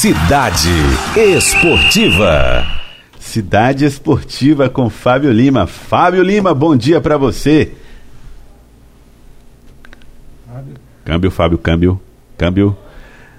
Cidade Esportiva. Cidade Esportiva com Fábio Lima. Fábio Lima, bom dia para você. Câmbio, Fábio, câmbio, câmbio.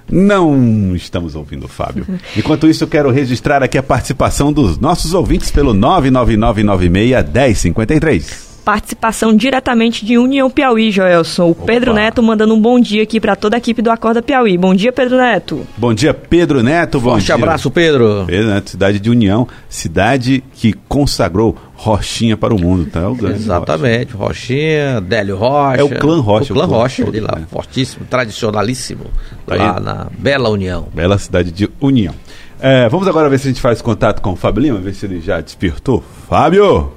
Não estamos ouvindo o Fábio. Enquanto isso, eu quero registrar aqui a participação dos nossos ouvintes pelo 999961053 participação diretamente de União Piauí, Joelson. O Opa. Pedro Neto mandando um bom dia aqui para toda a equipe do Acorda Piauí. Bom dia, Pedro Neto. Bom dia, Pedro Neto. Bom Forte dia. abraço, Pedro. Pedro Neto, cidade de União, cidade que consagrou Rochinha para o mundo, tá? É o Exatamente, Rochinha, Délio Rocha. É o clã Rocha. O clã Rocha, de lá, é. fortíssimo, tradicionalíssimo, tá lá aí. na Bela União. Bela cidade de União. É, vamos agora ver se a gente faz contato com o Fábio Lima, ver se ele já despertou. Fábio!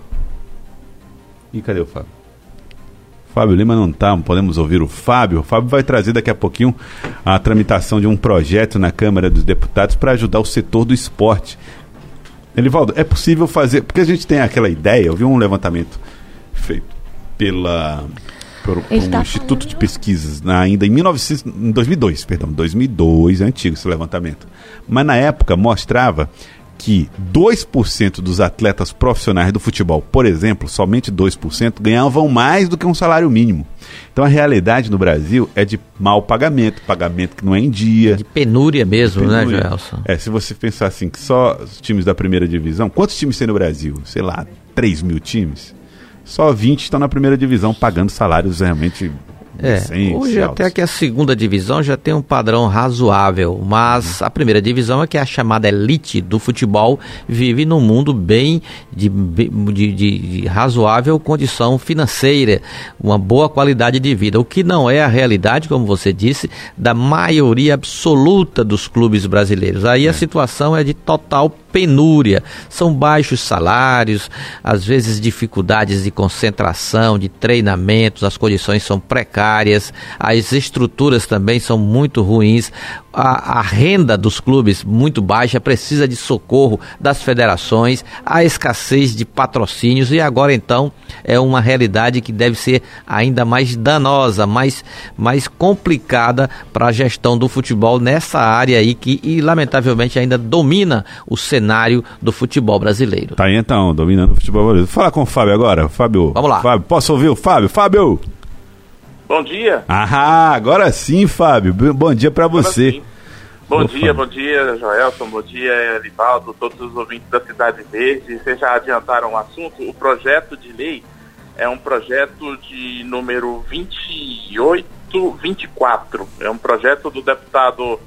E cadê o Fábio? Fábio Lima não está, podemos ouvir o Fábio. O Fábio vai trazer daqui a pouquinho a tramitação de um projeto na Câmara dos Deputados para ajudar o setor do esporte. Elivaldo, é possível fazer, porque a gente tem aquela ideia, eu vi um levantamento feito pela por, por um tá instituto falando. de pesquisas na, ainda em, 1900, em 2002, perdão, 2002, é antigo esse levantamento. Mas na época mostrava que 2% dos atletas profissionais do futebol, por exemplo, somente 2%, ganhavam mais do que um salário mínimo. Então a realidade no Brasil é de mau pagamento, pagamento que não é em dia. De penúria mesmo, de né, penúria. né, Gelson? É, se você pensar assim, que só os times da primeira divisão, quantos times tem no Brasil? Sei lá, 3 mil times? Só 20 estão na primeira divisão pagando salários realmente é, hoje até que a segunda divisão já tem um padrão razoável, mas a primeira divisão é que a chamada elite do futebol vive num mundo bem de, de, de, de razoável condição financeira, uma boa qualidade de vida, o que não é a realidade, como você disse, da maioria absoluta dos clubes brasileiros. Aí é. a situação é de total penúria, são baixos salários, às vezes dificuldades de concentração, de treinamentos, as condições são precárias, as estruturas também são muito ruins, a, a, renda dos clubes muito baixa, precisa de socorro das federações, a escassez de patrocínios e agora então é uma realidade que deve ser ainda mais danosa, mais, mais complicada para a gestão do futebol nessa área aí que e, lamentavelmente ainda domina o cenário do futebol brasileiro. Tá aí então, dominando o futebol brasileiro. Fala com o Fábio agora, Fábio. Vamos lá. Fábio, posso ouvir o Fábio? Fábio! Bom dia. Ah, agora sim, Fábio. Bom dia para você. Sim. Bom Opa. dia, bom dia, Joelson, bom dia, Elivaldo, todos os ouvintes da Cidade Verde. Vocês já adiantaram o assunto? O projeto de lei é um projeto de número 2824. É um projeto do deputado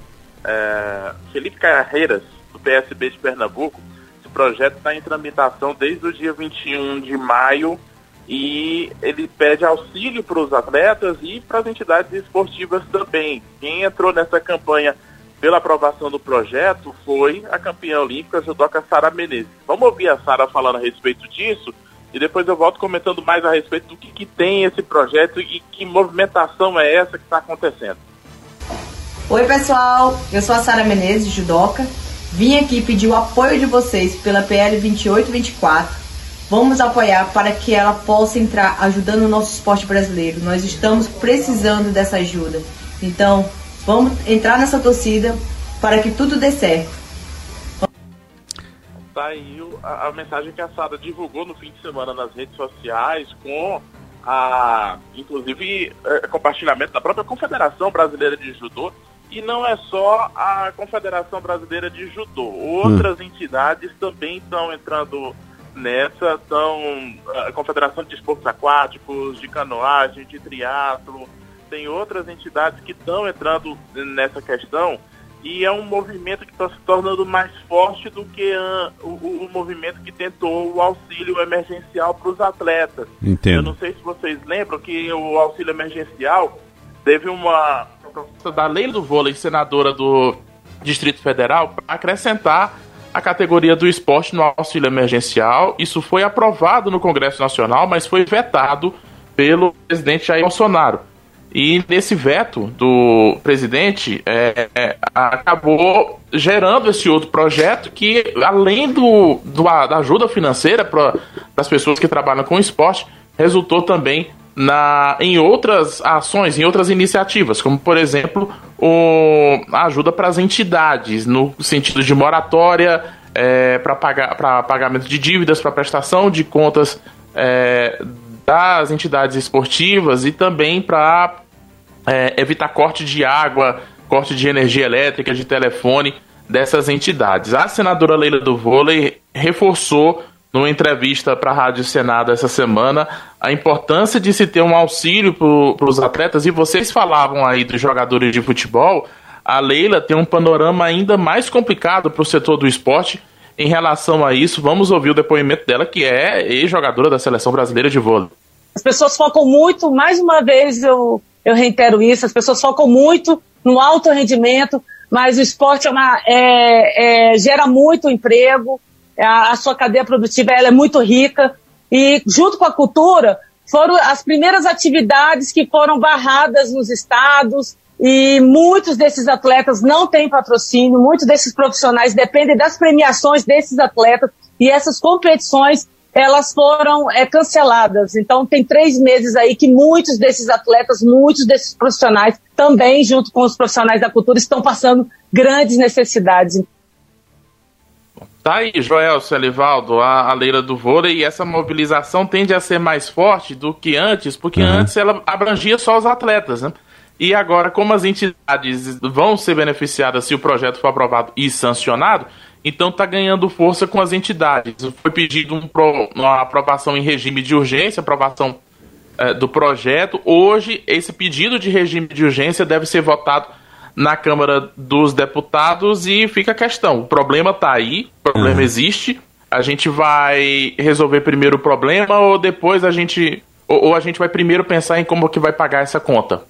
é, Felipe Carreiras, do PSB de Pernambuco. Esse projeto está em tramitação desde o dia 21 de maio e ele pede auxílio para os atletas e para as entidades esportivas também. Quem entrou nessa campanha pela aprovação do projeto foi a campeã olímpica judoca Sara Menezes. Vamos ouvir a Sara falando a respeito disso e depois eu volto comentando mais a respeito do que, que tem esse projeto e que movimentação é essa que está acontecendo. Oi pessoal, eu sou a Sara Menezes, judoca. Vim aqui pedir o apoio de vocês pela PL 2824. Vamos apoiar para que ela possa entrar ajudando o nosso esporte brasileiro. Nós estamos precisando dessa ajuda. Então, Vamos entrar nessa torcida para que tudo dê certo. Tá aí a, a mensagem que a Sara divulgou no fim de semana nas redes sociais com a, inclusive, é, compartilhamento da própria Confederação Brasileira de Judô. E não é só a Confederação Brasileira de Judô. Outras hum. entidades também estão entrando nessa. Estão a Confederação de Esportes Aquáticos, de canoagem, de triatlo, tem outras entidades que estão entrando nessa questão e é um movimento que está se tornando mais forte do que uh, o, o, movimento que tentou o auxílio emergencial para os atletas. Entendo. Eu não sei se vocês lembram que o auxílio emergencial teve uma da lei do vôlei senadora do Distrito Federal para acrescentar a categoria do esporte no auxílio emergencial. Isso foi aprovado no Congresso Nacional, mas foi vetado pelo presidente Jair Bolsonaro. E nesse veto do presidente, é, é, acabou gerando esse outro projeto que, além do, do da ajuda financeira para as pessoas que trabalham com esporte, resultou também na, em outras ações, em outras iniciativas, como por exemplo o, ajuda para as entidades, no sentido de moratória é, para pagar, pagamento de dívidas, para prestação de contas é, das entidades esportivas e também para é, evitar corte de água, corte de energia elétrica, de telefone dessas entidades. A senadora Leila do Vôlei reforçou numa entrevista para a Rádio Senado essa semana a importância de se ter um auxílio para os atletas. E vocês falavam aí dos jogadores de futebol. A Leila tem um panorama ainda mais complicado para o setor do esporte em relação a isso. Vamos ouvir o depoimento dela, que é ex-jogadora da seleção brasileira de vôlei. As pessoas focam muito, mais uma vez eu, eu reitero isso, as pessoas focam muito no alto rendimento, mas o esporte é uma, é, é, gera muito emprego, a, a sua cadeia produtiva ela é muito rica e junto com a cultura foram as primeiras atividades que foram barradas nos estados e muitos desses atletas não têm patrocínio, muitos desses profissionais dependem das premiações desses atletas e essas competições elas foram é, canceladas. Então tem três meses aí que muitos desses atletas, muitos desses profissionais também, junto com os profissionais da cultura, estão passando grandes necessidades. Tá aí, Joel, Celivaldo, a, a leira do vôlei, e essa mobilização tende a ser mais forte do que antes, porque uhum. antes ela abrangia só os atletas, né? E agora, como as entidades vão ser beneficiadas se o projeto for aprovado e sancionado, então está ganhando força com as entidades. Foi pedido um pro, uma aprovação em regime de urgência, aprovação é, do projeto. Hoje, esse pedido de regime de urgência deve ser votado na Câmara dos Deputados e fica a questão. O problema está aí, o problema uhum. existe. A gente vai resolver primeiro o problema ou depois a gente. Ou, ou, a gente vai primeiro pensar em como que vai pagar essa conta.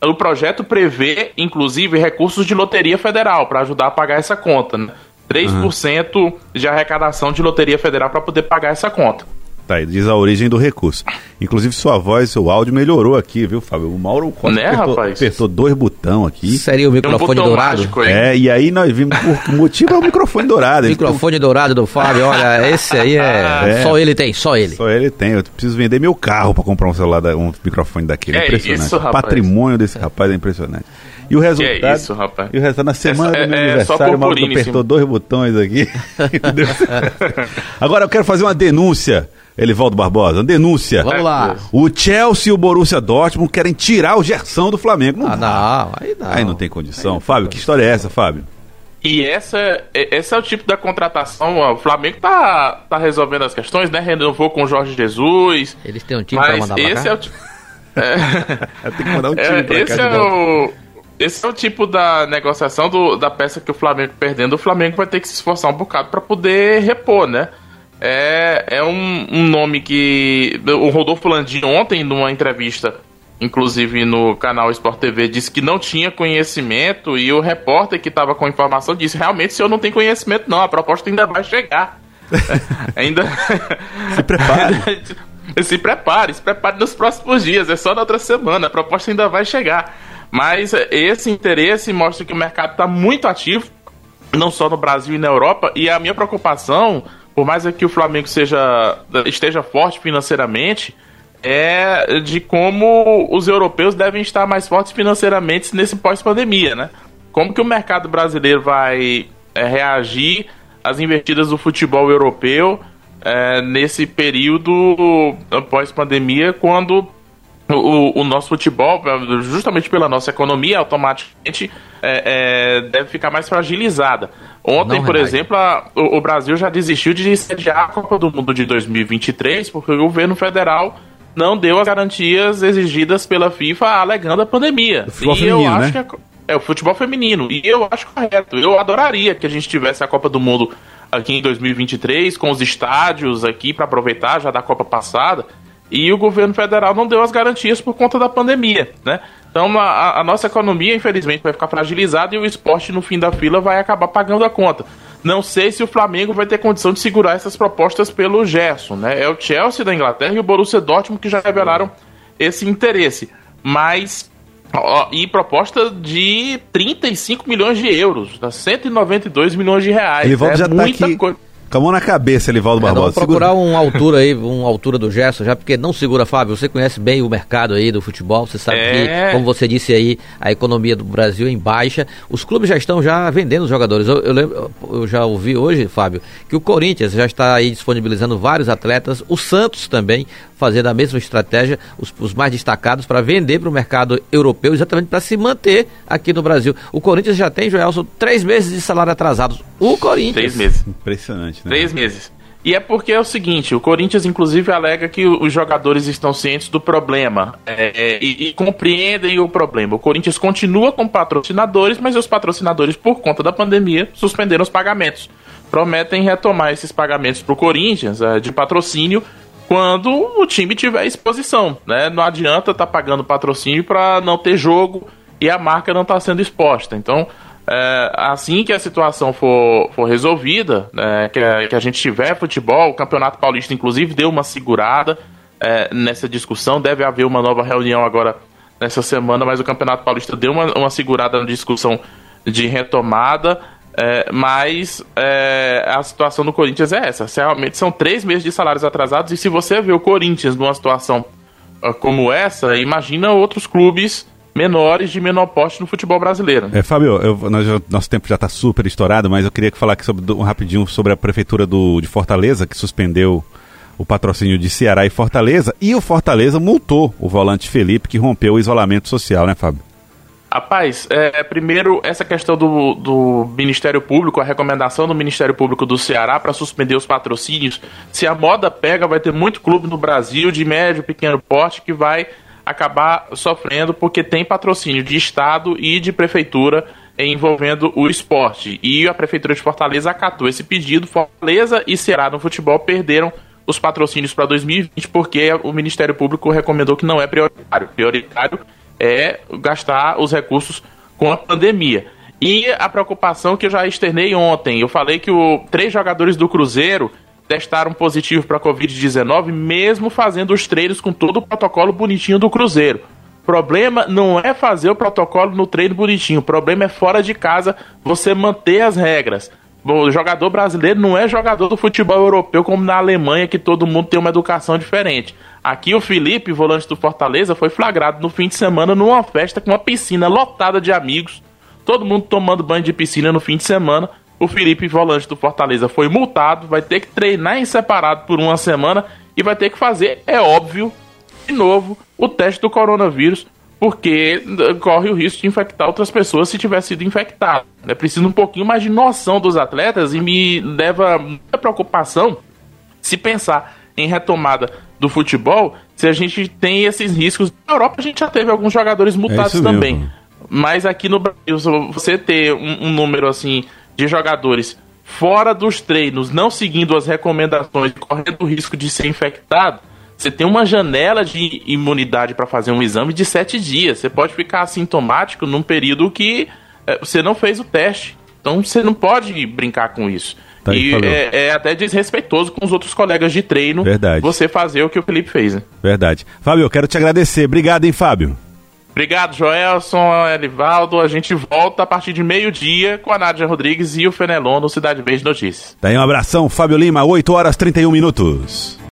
O projeto prevê, inclusive, recursos de loteria federal para ajudar a pagar essa conta. Né? 3% uhum. de arrecadação de loteria federal para poder pagar essa conta. Tá aí, diz a origem do recurso. Inclusive, sua voz, seu áudio melhorou aqui, viu, Fábio? O Mauro Costa né, apertou, rapaz? apertou dois botões aqui. Seria o microfone um dourado? É, e aí nós vimos por motivo é o microfone dourado. microfone dourado do Fábio, olha, esse aí é... é... Só ele tem, só ele. Só ele tem. Eu preciso vender meu carro para comprar um celular, um microfone daquele. É impressionante. Isso, rapaz. O patrimônio desse rapaz é impressionante. E o resultado. é isso, rapaz. E o resultado na semana é, do meu é, aniversário, o Mauro apertou dois botões aqui. Agora eu quero fazer uma denúncia Elivaldo Barbosa, denúncia. Vamos lá. O Chelsea e o Borussia Dortmund querem tirar o Gerson do Flamengo. Não ah, não, aí não. Aí não tem condição. Aí Fábio, que história é essa, Fábio? E essa, esse é o tipo da contratação. O Flamengo tá, tá resolvendo as questões, né? Renovou com o Jorge Jesus. Eles têm um time pra mandar esse pra cá? é o tipo. É, tem que mandar um time é, pra esse cá. É o, esse é o tipo da negociação do, da peça que o Flamengo perdendo. O Flamengo vai ter que se esforçar um bocado para poder repor, né? É, é um, um nome que o Rodolfo Landim ontem, numa entrevista, inclusive no canal Sport TV, disse que não tinha conhecimento e o repórter que estava com a informação disse: realmente, o senhor não tem conhecimento, não, a proposta ainda vai chegar. ainda. se prepare. se prepare, se prepare nos próximos dias, é só na outra semana, a proposta ainda vai chegar. Mas esse interesse mostra que o mercado está muito ativo, não só no Brasil e na Europa, e a minha preocupação por mais que o Flamengo seja, esteja forte financeiramente, é de como os europeus devem estar mais fortes financeiramente nesse pós-pandemia, né? Como que o mercado brasileiro vai é, reagir às investidas do futebol europeu é, nesse período pós-pandemia, quando o, o, nosso futebol, justamente pela nossa economia, automaticamente é, é, deve ficar mais fragilizada. Ontem, Não, por exemplo, a, o, o, Brasil já desistiu de sediar a Copa do Mundo de 2023 porque o governo federal não deu as garantias exigidas pela FIFA alegando a pandemia. O futebol e feminino, eu acho né? que é, é o futebol feminino. E eu acho correto. Eu adoraria que a gente tivesse a Copa do Mundo aqui em 2023 com os estádios aqui para aproveitar já da Copa passada e o governo federal não deu as garantias por conta da pandemia, né? Então a, a, nossa economia, infelizmente, vai ficar fragilizada e o esporte, no fim da fila, vai acabar pagando a conta. Não sei se o Flamengo vai ter condição de segurar essas propostas pelo Gerson, né? É o Chelsea da Inglaterra e o Borussia Dortmund que já revelaram esse interesse. Mas Ó, e proposta de 35 milhões de euros, 192 milhões de reais. Ele é tá muita aqui, coisa. Com a mão na cabeça, Elivaldo é, Barbosa. Vamos procurar uma altura aí, uma altura do Gerson, já porque não segura, Fábio. Você conhece bem o mercado aí do futebol, você sabe é. que, como você disse aí, a economia do Brasil é em baixa. Os clubes já estão já vendendo os jogadores. Eu, eu, lembro, eu já ouvi hoje, Fábio, que o Corinthians já está aí disponibilizando vários atletas, o Santos também fazendo a mesma estratégia, os, os mais destacados, para vender para o mercado europeu, exatamente para se manter aqui no Brasil. O Corinthians já tem, Joelson, três meses de salário atrasados. O Corinthians. Três meses. Impressionante, né? Três meses. E é porque é o seguinte, o Corinthians inclusive alega que os jogadores estão cientes do problema é, é, e, e, compreendem o problema. O Corinthians continua com patrocinadores, mas os patrocinadores, por conta da pandemia, suspenderam os pagamentos. Prometem retomar esses pagamentos para o Corinthians é, de patrocínio quando o time tiver exposição. Né? Não adianta estar tá pagando patrocínio para não ter jogo e a marca não está sendo exposta. Então é, assim que a situação for, for resolvida, é, que, a, que, a gente tiver futebol, o Campeonato Paulista, inclusive, deu uma segurada é, nessa discussão. Deve haver uma nova reunião agora nessa semana, mas o Campeonato Paulista deu uma, uma segurada na discussão de retomada. É, mas é, a situação do Corinthians é essa. Realmente são três meses de salários atrasados, e se você vê o Corinthians numa situação uh, como essa, imagina outros clubes menores de menor porte no futebol brasileiro. É, Fábio, eu, nós, nosso tempo já está super estourado, mas eu queria falar aqui sobre, um rapidinho sobre a prefeitura do, de Fortaleza, que suspendeu o patrocínio de Ceará e Fortaleza, e o Fortaleza multou o volante Felipe, que rompeu o isolamento social, né, Fábio? Rapaz, é, primeiro, essa questão do, do Ministério Público, a recomendação do Ministério Público do Ceará para suspender os patrocínios. Se a moda pega, vai ter muito clube no Brasil de médio, pequeno porte que vai acabar sofrendo porque tem patrocínio de Estado e de Prefeitura envolvendo o esporte. E a Prefeitura de Fortaleza acatou esse pedido. Fortaleza e Ceará no futebol perderam os patrocínios para 2020 porque o Ministério Público recomendou que não é prioritário. Prioritário é gastar os recursos com a pandemia. E a preocupação que eu já externei ontem, eu falei que o três jogadores do Cruzeiro testaram positivo para Covid-19, mesmo fazendo os treinos com todo o protocolo bonitinho do Cruzeiro. Problema não é fazer o protocolo no treino bonitinho, o problema é fora de casa você manter as regras. O jogador brasileiro não é jogador do futebol europeu como na Alemanha, que todo mundo tem uma educação diferente. Aqui o Felipe, volante do Fortaleza, foi flagrado no fim de semana numa festa com uma piscina lotada de amigos. Todo mundo tomando banho de piscina no fim de semana, o Felipe, volante do Fortaleza, foi multado, vai ter que treinar em separado por uma semana e vai ter que fazer, é óbvio, de novo, o teste do coronavírus, porque corre o risco de infectar outras pessoas se tiver sido infectado. É preciso um pouquinho mais de noção dos atletas e me leva muita preocupação se pensar em retomada do futebol, se a gente tem esses riscos. Na Europa a gente já teve alguns jogadores mutados é também. Mas aqui no Brasil, você ter um, um número assim de jogadores fora dos treinos, não seguindo as recomendações, correndo o risco de ser infectado, você tem uma janela de imunidade para fazer um exame de sete dias. Você pode ficar assintomático num período que é, você não fez o teste. Então você não pode brincar com isso. Tá e é, é, até desrespeitoso com os outros colegas de treino Verdade. você fazer o que o Felipe fez. Né? Verdade. Fábio, eu quero te agradecer. Obrigado, hein, Fábio? Obrigado, Joelson, Elivaldo. A gente volta a partir de meio-dia com a Nádia Rodrigues e o Fenelon no Cidade Verde Notícias. Daí um abração, Fábio Lima, 8 horas 31 minutos.